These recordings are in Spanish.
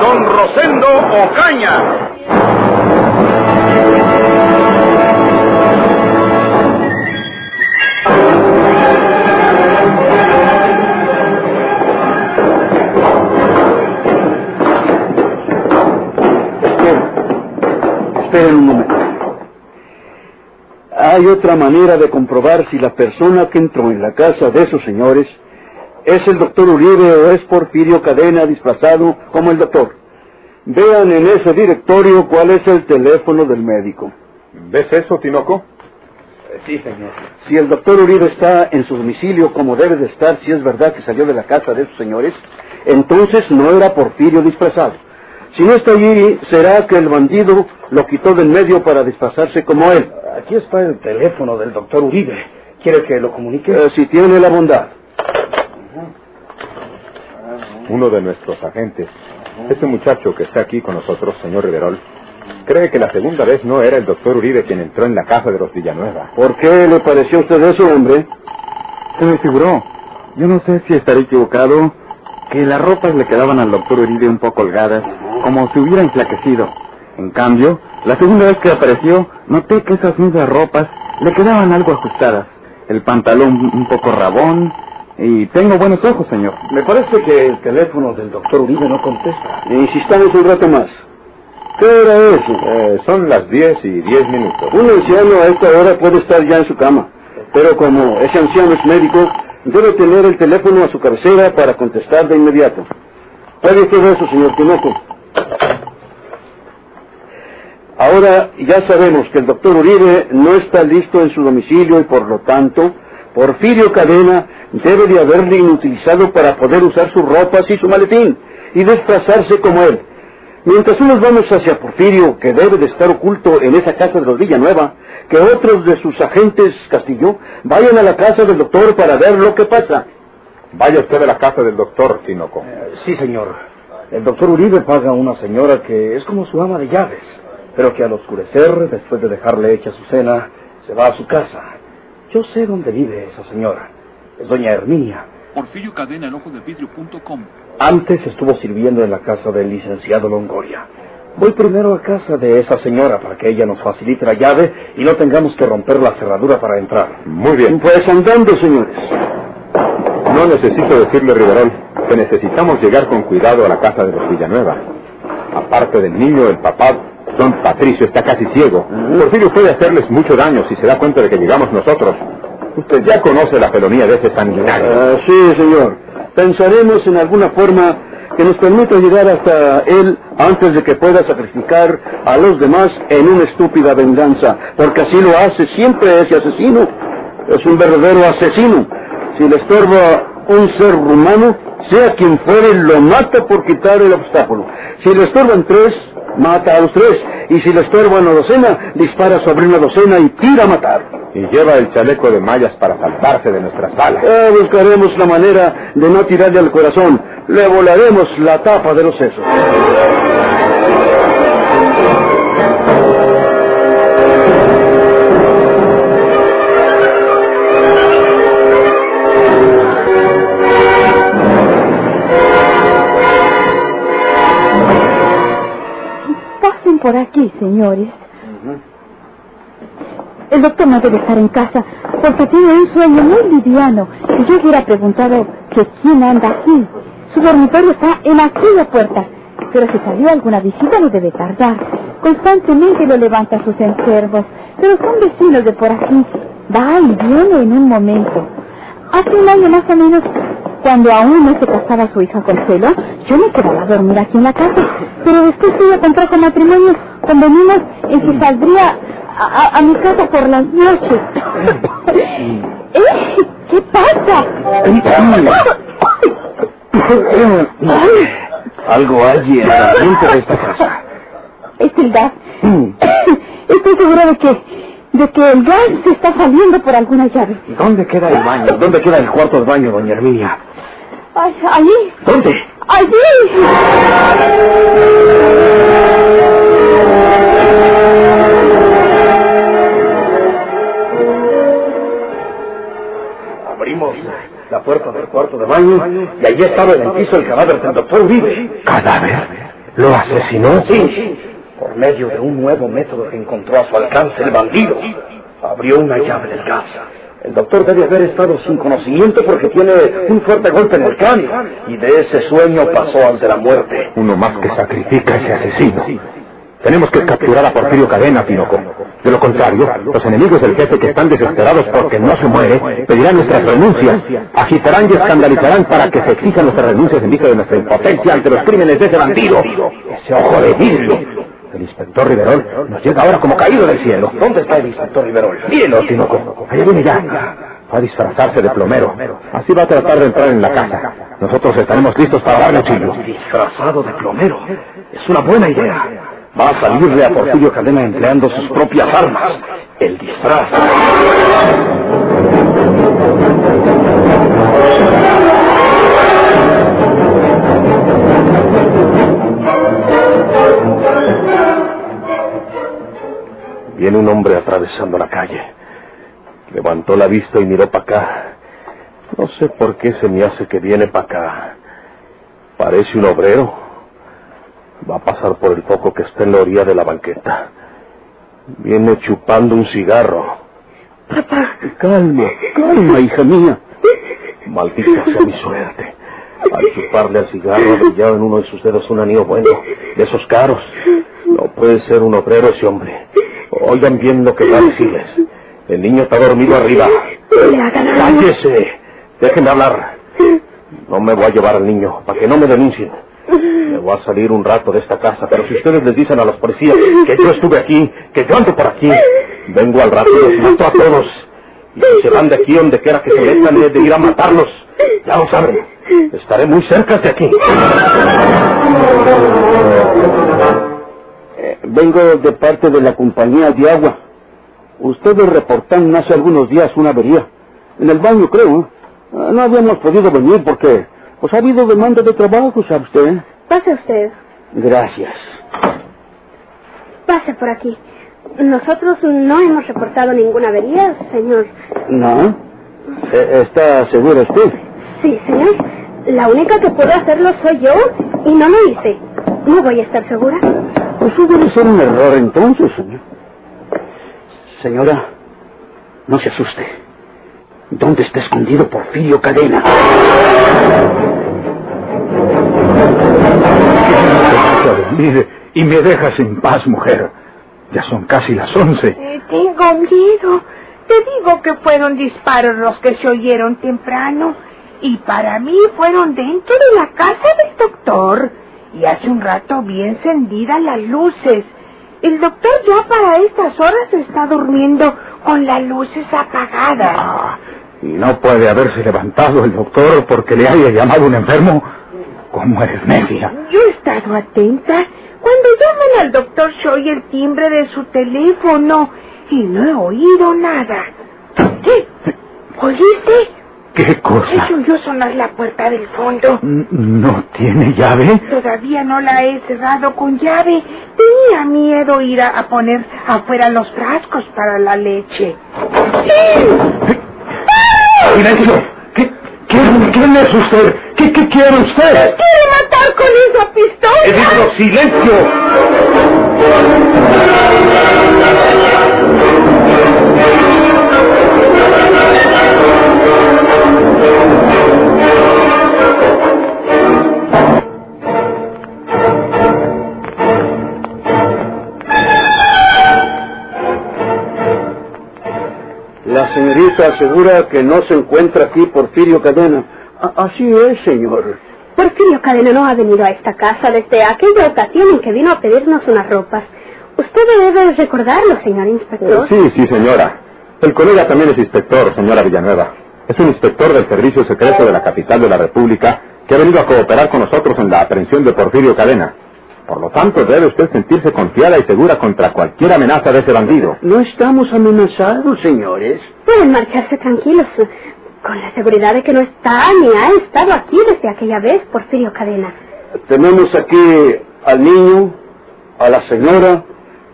Don Rosendo Ocaña. Esperen un momento. Hay otra manera de comprobar si la persona que entró en la casa de esos señores es el doctor Uribe o es Porfirio Cadena disfrazado como el doctor. Vean en ese directorio cuál es el teléfono del médico. ¿Ves eso, Tinoco? Sí, señor. Si el doctor Uribe está en su domicilio como debe de estar, si es verdad que salió de la casa de esos señores, entonces no era Porfirio disfrazado. Si no está allí, será que el bandido lo quitó del medio para disfrazarse como él. Aquí está el teléfono del doctor Uribe. ¿Quiere que lo comunique? Eh, si tiene la bondad. Uno de nuestros agentes, ese muchacho que está aquí con nosotros, señor Riverol, cree que la segunda vez no era el doctor Uribe quien entró en la casa de los Villanueva. ¿Por qué le pareció a usted eso, hombre? Se me figuró. Yo no sé si estaré equivocado, que las ropas le quedaban al doctor Uribe un poco holgadas, como si hubiera enflaquecido. En cambio, la segunda vez que apareció, noté que esas mismas ropas le quedaban algo ajustadas. El pantalón un poco rabón, y tengo buenos ojos, señor. Me parece que el teléfono del doctor Uribe no contesta. Insistamos un rato más. ¿Qué hora es? Eh, son las 10 y 10 minutos. Un anciano a esta hora puede estar ya en su cama, pero como ese anciano es médico, debe tener el teléfono a su cabecera para contestar de inmediato. ¿Puede usted eso, señor Tinoco? Ahora ya sabemos que el doctor Uribe no está listo en su domicilio y por lo tanto Porfirio Cadena debe de haberle inutilizado para poder usar sus ropas y su maletín y desplazarse como él. Mientras unos vamos hacia Porfirio, que debe de estar oculto en esa casa de los Villanueva, que otros de sus agentes Castillo vayan a la casa del doctor para ver lo que pasa. Vaya usted a la casa del doctor, Tinoco. Eh, sí, señor. El doctor Uribe paga a una señora que es como su ama de llaves, pero que al oscurecer, después de dejarle hecha su cena, se va a su casa. Yo sé dónde vive esa señora. Es doña Herminia. Porfirio Cadena, el ojo de vidrio.com. Antes estuvo sirviendo en la casa del licenciado Longoria. Voy primero a casa de esa señora para que ella nos facilite la llave y no tengamos que romper la cerradura para entrar. Muy bien. Pues andando, señores. No necesito decirle, Riverol, que necesitamos llegar con cuidado a la casa de los Villanueva. Aparte del niño, el papá, don Patricio está casi ciego. Porfirio puede hacerles mucho daño si se da cuenta de que llegamos nosotros. Usted ya conoce la felonía de ese sanguinario. Ah, sí, señor. Pensaremos en alguna forma que nos permita llegar hasta él antes de que pueda sacrificar a los demás en una estúpida venganza, porque así lo hace siempre ese asesino. Es un verdadero asesino. Si le estorba un ser humano, sea quien fuere, lo mata por quitar el obstáculo. Si le estorban tres, mata a los tres. Y si le estorba una docena, dispara sobre una docena y tira a matar. Y lleva el chaleco de mallas para salvarse de nuestras balas. Eh, buscaremos la manera de no tirarle al corazón. Le volaremos la tapa de los sesos. Por aquí, señores. El doctor no debe estar en casa porque tiene un sueño muy liviano. Y yo hubiera preguntado que quién anda aquí. Su dormitorio está en aquella puerta. Pero si salió alguna visita no debe tardar. Constantemente lo levanta sus enfermos. Pero son vecinos de por aquí. Va y viene en un momento. Hace un año más o menos, cuando aún no se casaba su hija Consuelo, yo me quedaba a dormir aquí en la casa. Pero después ella contrajo matrimonio, convenimos en que saldría a, a- a mi casa por las noches. ¿Eh? ¿Qué pasa? Algo hay en ambiente de esta casa. Es verdad. Estoy segura de que, de que el gas se está saliendo por alguna llave. ¿Dónde queda el baño? ¿Dónde queda el cuarto de baño, doña Herminia? Ay, allí, ¿Dónde? allí. Abrimos la puerta del cuarto de baño y allí estaba en el piso el cadáver del doctor Uribe. ¿Cadáver? ¿Lo asesinó? Sí. Medio de un nuevo método que encontró a su alcance el bandido. Abrió una llave del gas. El doctor debe haber estado sin conocimiento porque tiene un fuerte golpe en el cráneo. Y de ese sueño pasó al de la muerte. Uno más que sacrifica a ese asesino. Tenemos que capturar a Porfirio Cadena, Tinoco. De lo contrario, los enemigos del jefe que están desesperados porque no se muere, pedirán nuestras renuncias, agitarán y escandalizarán para que se exijan nuestras renuncias en vista de nuestra impotencia ante los crímenes de ese bandido. Ese ojo de vidrio. Inspector Riverol nos llega ahora como caído del cielo. ¿Dónde está el inspector Riverol? Mírenlo, Tinoco. Allá viene ya. Va a disfrazarse de plomero. Así va a tratar de entrar en la casa. Nosotros estaremos listos para darle auxilio. Disfrazado de plomero. Es una buena idea. Va a salirle a Porfirio Cadena empleando sus propias armas. El disfraz. Viene un hombre atravesando la calle. Levantó la vista y miró para acá. No sé por qué se me hace que viene para acá. Parece un obrero. Va a pasar por el foco que está en la orilla de la banqueta. Viene chupando un cigarro. Calma, calma, hija mía. Maldita sea mi suerte. Al chuparle al cigarro brillaba en uno de sus dedos un anillo bueno, de esos caros. No puede ser un obrero ese hombre. Oigan bien lo que va a decirles. El niño está dormido arriba. ¡Cállese! Déjenme hablar. No me voy a llevar al niño, para que no me denuncien. Me voy a salir un rato de esta casa, pero si ustedes les dicen a los policías que yo estuve aquí, que yo ando por aquí, vengo al rato y los mato a todos. Y si se van de aquí donde quiera que se metan, de ir a matarlos. Ya lo saben. Estaré muy cerca de aquí. Eh, vengo de parte de la compañía de agua. Ustedes reportaron hace algunos días una avería. En el baño, creo. Ah, No habíamos podido venir porque pues ha habido demanda de trabajo, ¿sabe usted? Pase usted. Gracias. Pase por aquí. Nosotros no hemos reportado ninguna avería, señor. ¿No? Eh, ¿Está segura usted? Sí, señor. La única que puedo hacerlo soy yo y no lo hice. No voy a estar segura. Pues debe ser un error entonces, señor. Señora, no se asuste. ¿Dónde está escondido Porfirio Cadena? Dormir y me dejas en paz, mujer. Ya son casi las once. Eh, tengo miedo. Te digo que fueron disparos los que se oyeron temprano. Y para mí fueron dentro de la casa del doctor. Y hace un rato vi encendidas las luces. El doctor ya para estas horas está durmiendo con las luces apagadas. Ah, y no puede haberse levantado el doctor porque le haya llamado un enfermo. ¿Cómo eres necia? Yo he estado atenta. Cuando llaman al doctor oye el timbre de su teléfono y no he oído nada. ¿Qué? ¿Oíste? ¿Qué cosa? Se oyó sonar la puerta del fondo. ¿No tiene llave? Todavía no la he cerrado con llave. Tenía miedo ir a, a poner afuera los frascos para la leche. ¡Sí! ¡Silencio! ¿Qué, quién, quién es usted? ¿Qué, qué quiere usted? ¡Quiere matar con esa ¡He pistola! dicho silencio! Asegura que no se encuentra aquí Porfirio Cadena. A- así es, señor. Porfirio Cadena no ha venido a esta casa desde aquella ocasión en que vino a pedirnos unas ropas. Usted debe recordarlo, señor inspector. Sí, sí, señora. El colega también es inspector, señora Villanueva. Es un inspector del Servicio Secreto de la capital de la República que ha venido a cooperar con nosotros en la aprehensión de Porfirio Cadena. Por lo tanto, debe usted sentirse confiada y segura contra cualquier amenaza de ese bandido. No estamos amenazados, señores. Pueden marcharse tranquilos, con la seguridad de que no está ni ha estado aquí desde aquella vez, Porfirio Cadena. Tenemos aquí al niño, a la señora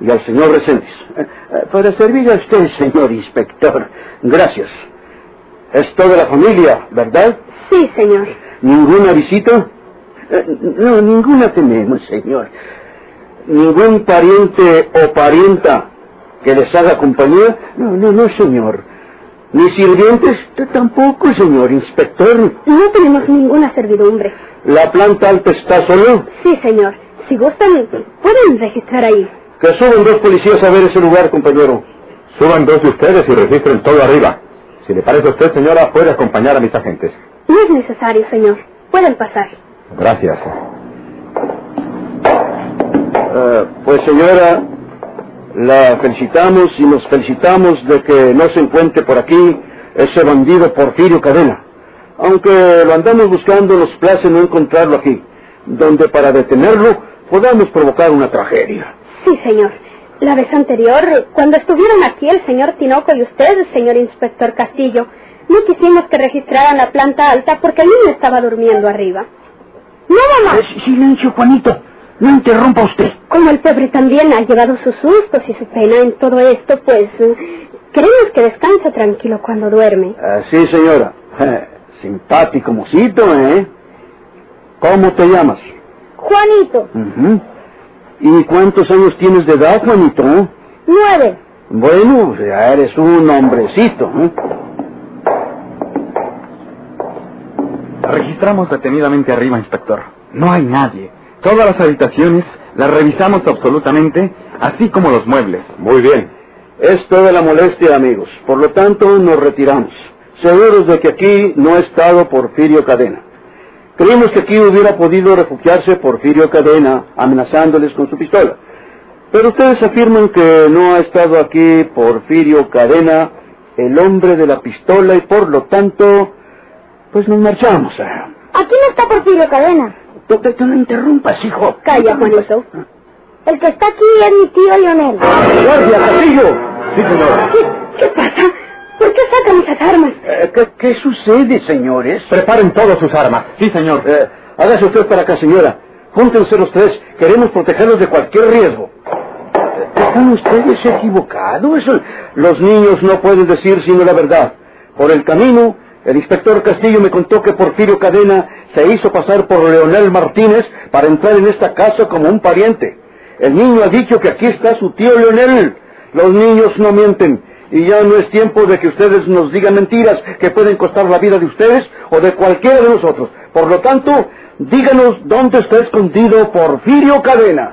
y al señor Reséndiz. Eh, eh, Para servir a usted, señor inspector. Gracias. Es toda la familia, ¿verdad? Sí, señor. ¿Ninguna visita? No, ninguna tenemos, señor. ¿Ningún pariente o parienta que les haga compañía? No, no, no, señor. ¿Ni sirvientes? Tampoco, señor inspector. No tenemos ninguna servidumbre. ¿La planta alta está solo? Sí, señor. Si gustan, pueden registrar ahí. Que suban dos policías a ver ese lugar, compañero. Suban dos de ustedes y registren todo arriba. Si le parece a usted, señora, puede acompañar a mis agentes. No es necesario, señor. Pueden pasar. Gracias. Eh, pues señora, la felicitamos y nos felicitamos de que no se encuentre por aquí ese bandido Porfirio Cadena. Aunque lo andamos buscando, nos place no encontrarlo aquí, donde para detenerlo podamos provocar una tragedia. Sí, señor. La vez anterior, cuando estuvieron aquí el señor Tinoco y usted, señor inspector Castillo, no quisimos que registraran la planta alta porque el niño estaba durmiendo arriba. No, mamá. Eh, silencio, Juanito. No interrumpa usted. Como el pobre también ha llevado sus sustos y su pena en todo esto, pues eh, queremos que descanse tranquilo cuando duerme. Ah, sí, señora. Simpático mocito, ¿eh? ¿Cómo te llamas? Juanito. ¿Y cuántos años tienes de edad, Juanito? nueve. Bueno, ya eres un hombrecito. ¿eh? Registramos detenidamente arriba, inspector. No hay nadie. Todas las habitaciones las revisamos absolutamente, así como los muebles. Muy bien. Es toda la molestia, amigos. Por lo tanto, nos retiramos. Seguros de que aquí no ha estado Porfirio Cadena. Creímos que aquí hubiera podido refugiarse Porfirio Cadena amenazándoles con su pistola. Pero ustedes afirman que no ha estado aquí Porfirio Cadena, el hombre de la pistola, y por lo tanto, pues nos marchamos. ¿eh? Aquí no está Porfirio Cadena. Tú, no interrumpas, hijo. Calla, Juanito. El que está aquí es mi tío Leonel. ¡Guardia, Castillo! Sí, señor. ¿Qué, qué pasa? ¿Por qué sacan esas armas? Eh, ¿qué, qué sucede, señores? Preparen todas sus armas. Sí, señor. Eh, hágase usted para acá, señora. Júntense los tres. Queremos protegerlos de cualquier riesgo. ¿Están ustedes equivocados? Los niños no pueden decir sino la verdad. Por el camino, el inspector Castillo me contó que Porfirio Cadena se hizo pasar por Leonel Martínez para entrar en esta casa como un pariente. El niño ha dicho que aquí está su tío Leonel. Los niños no mienten. Y ya no es tiempo de que ustedes nos digan mentiras que pueden costar la vida de ustedes o de cualquiera de nosotros. Por lo tanto, díganos dónde está escondido Porfirio Cadena.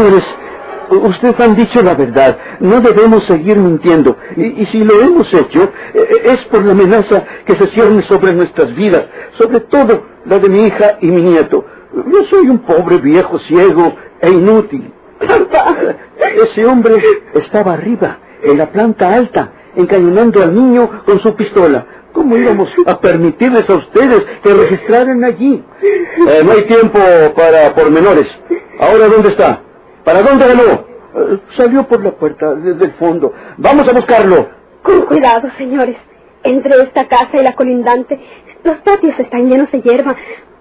Señores, ustedes han dicho la verdad. No debemos seguir mintiendo. Y, y si lo hemos hecho, eh, es por la amenaza que se cierne sobre nuestras vidas, sobre todo la de mi hija y mi nieto. Yo soy un pobre viejo ciego e inútil. Ese hombre estaba arriba, en la planta alta, encañonando al niño con su pistola. ¿Cómo íbamos a permitirles a ustedes que registraran allí? Eh, no hay tiempo para pormenores. ¿Ahora dónde está? ¿Para dónde ganó? Eh, salió por la puerta desde el fondo. Vamos a buscarlo. Con cuidado, señores. Entre esta casa y la colindante, los patios están llenos de hierba.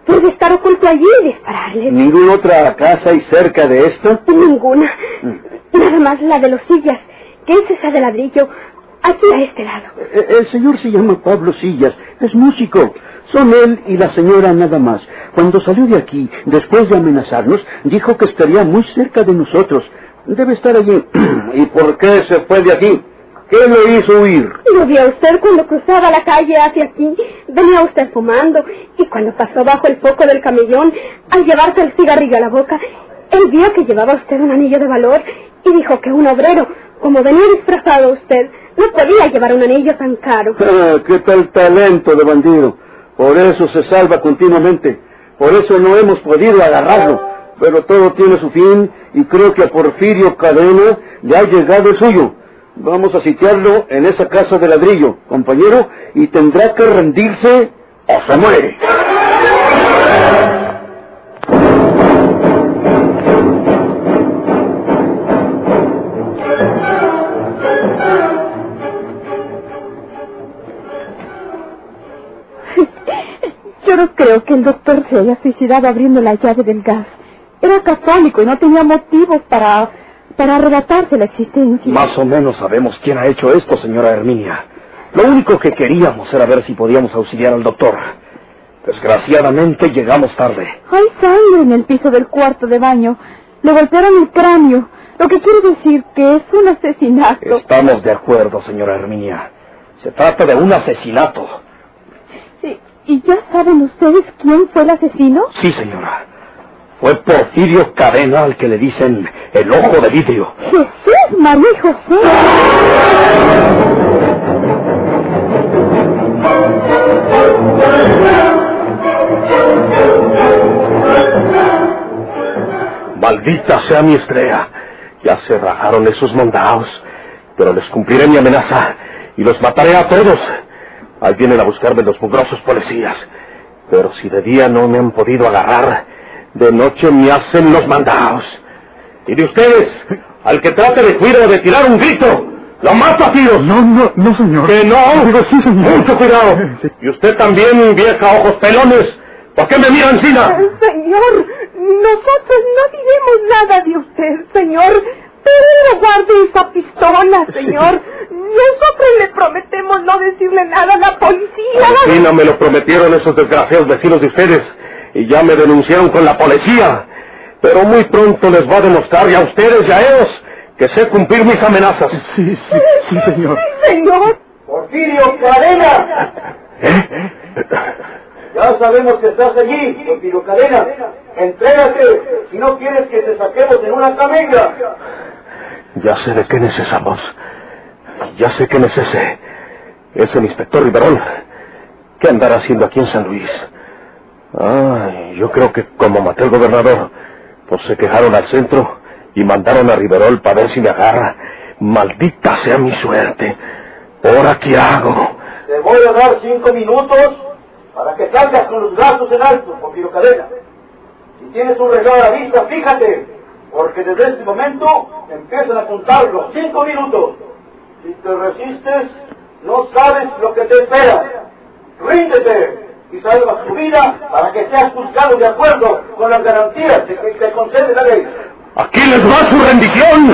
Puede estar oculto allí y dispararle. ¿Ninguna otra casa hay cerca de esto? Ninguna. Nada más la de los sillas, que es esa de ladrillo, aquí a este lado. Eh, El señor se llama Pablo Sillas, es músico. Son él y la señora nada más. Cuando salió de aquí, después de amenazarnos, dijo que estaría muy cerca de nosotros. Debe estar allí. ¿Y por qué se fue de aquí? ¿Qué lo hizo huir? Lo vio usted cuando cruzaba la calle hacia aquí. Venía usted fumando. Y cuando pasó bajo el foco del camellón, al llevarse el cigarrillo a la boca, él vio que llevaba usted un anillo de valor y dijo que un obrero, como venía disfrazado usted, no podía llevar un anillo tan caro. Ah, ¿Qué tal talento de bandido? Por eso se salva continuamente. Por eso no hemos podido agarrarlo. Pero todo tiene su fin y creo que a Porfirio Cadena le ha llegado el suyo. Vamos a sitiarlo en esa casa de ladrillo, compañero, y tendrá que rendirse o se muere. No creo que el doctor se haya suicidado abriendo la llave del gas. Era católico y no tenía motivos para, para arrebatarse la existencia. Más o menos sabemos quién ha hecho esto, señora Herminia. Lo único que queríamos era ver si podíamos auxiliar al doctor. Desgraciadamente llegamos tarde. Hay sangre en el piso del cuarto de baño. Le golpearon el cráneo, lo que quiere decir que es un asesinato. Estamos de acuerdo, señora Herminia. Se trata de un asesinato. ¿Y ya saben ustedes quién fue el asesino? Sí, señora. Fue Porfirio Cadena al que le dicen el ojo de vidrio. Jesús, María José. Maldita sea mi estrella. Ya se rajaron esos mandados. Pero les cumpliré mi amenaza y los mataré a todos. Ahí vienen a buscarme los mugrosos policías. Pero si de día no me han podido agarrar, de noche me hacen los mandados. Y de ustedes, al que trate de cuidar o de tirar un grito, lo mato a tiros. No, no, no, señor. Que no. Digo, sí, señor. Mucho cuidado. Sí. Y usted también, vieja ojos pelones. ¿Por qué me mira encima? Señor, nosotros no diremos nada de usted, señor. No guarde esa pistola, señor. Nosotros le prometemos no decirle nada a la policía. Fin no me lo prometieron esos desgraciados vecinos de ustedes y ya me denunciaron con la policía. Pero muy pronto les va a demostrar y a ustedes y a ellos que sé cumplir mis amenazas. Sí, sí, sí, señor. Señor, Porfirio Cadena. ¿Eh? Ya sabemos que estás allí, Porfirio Cadena. Entrégate si no quieres que te saquemos en una camilla. Ya sé de quién es esa voz. Ya sé quién es ese. Es el inspector Riverol. ¿Qué andará haciendo aquí en San Luis? Ay, yo creo que como maté al gobernador, pues se quejaron al centro y mandaron a Riverol para ver si me agarra. Maldita sea mi suerte. ¿Ahora qué hago? Te voy a dar cinco minutos para que salgas con los brazos en alto, Porfirio Cadena. Si tienes un reloj a la vista, fíjate, porque desde este momento empiezan a contarlo. Cinco minutos. Si te resistes, no sabes lo que te espera. Ríndete y salvas tu vida para que seas juzgado de acuerdo con las garantías que te concede la ley. Aquí les va su rendición.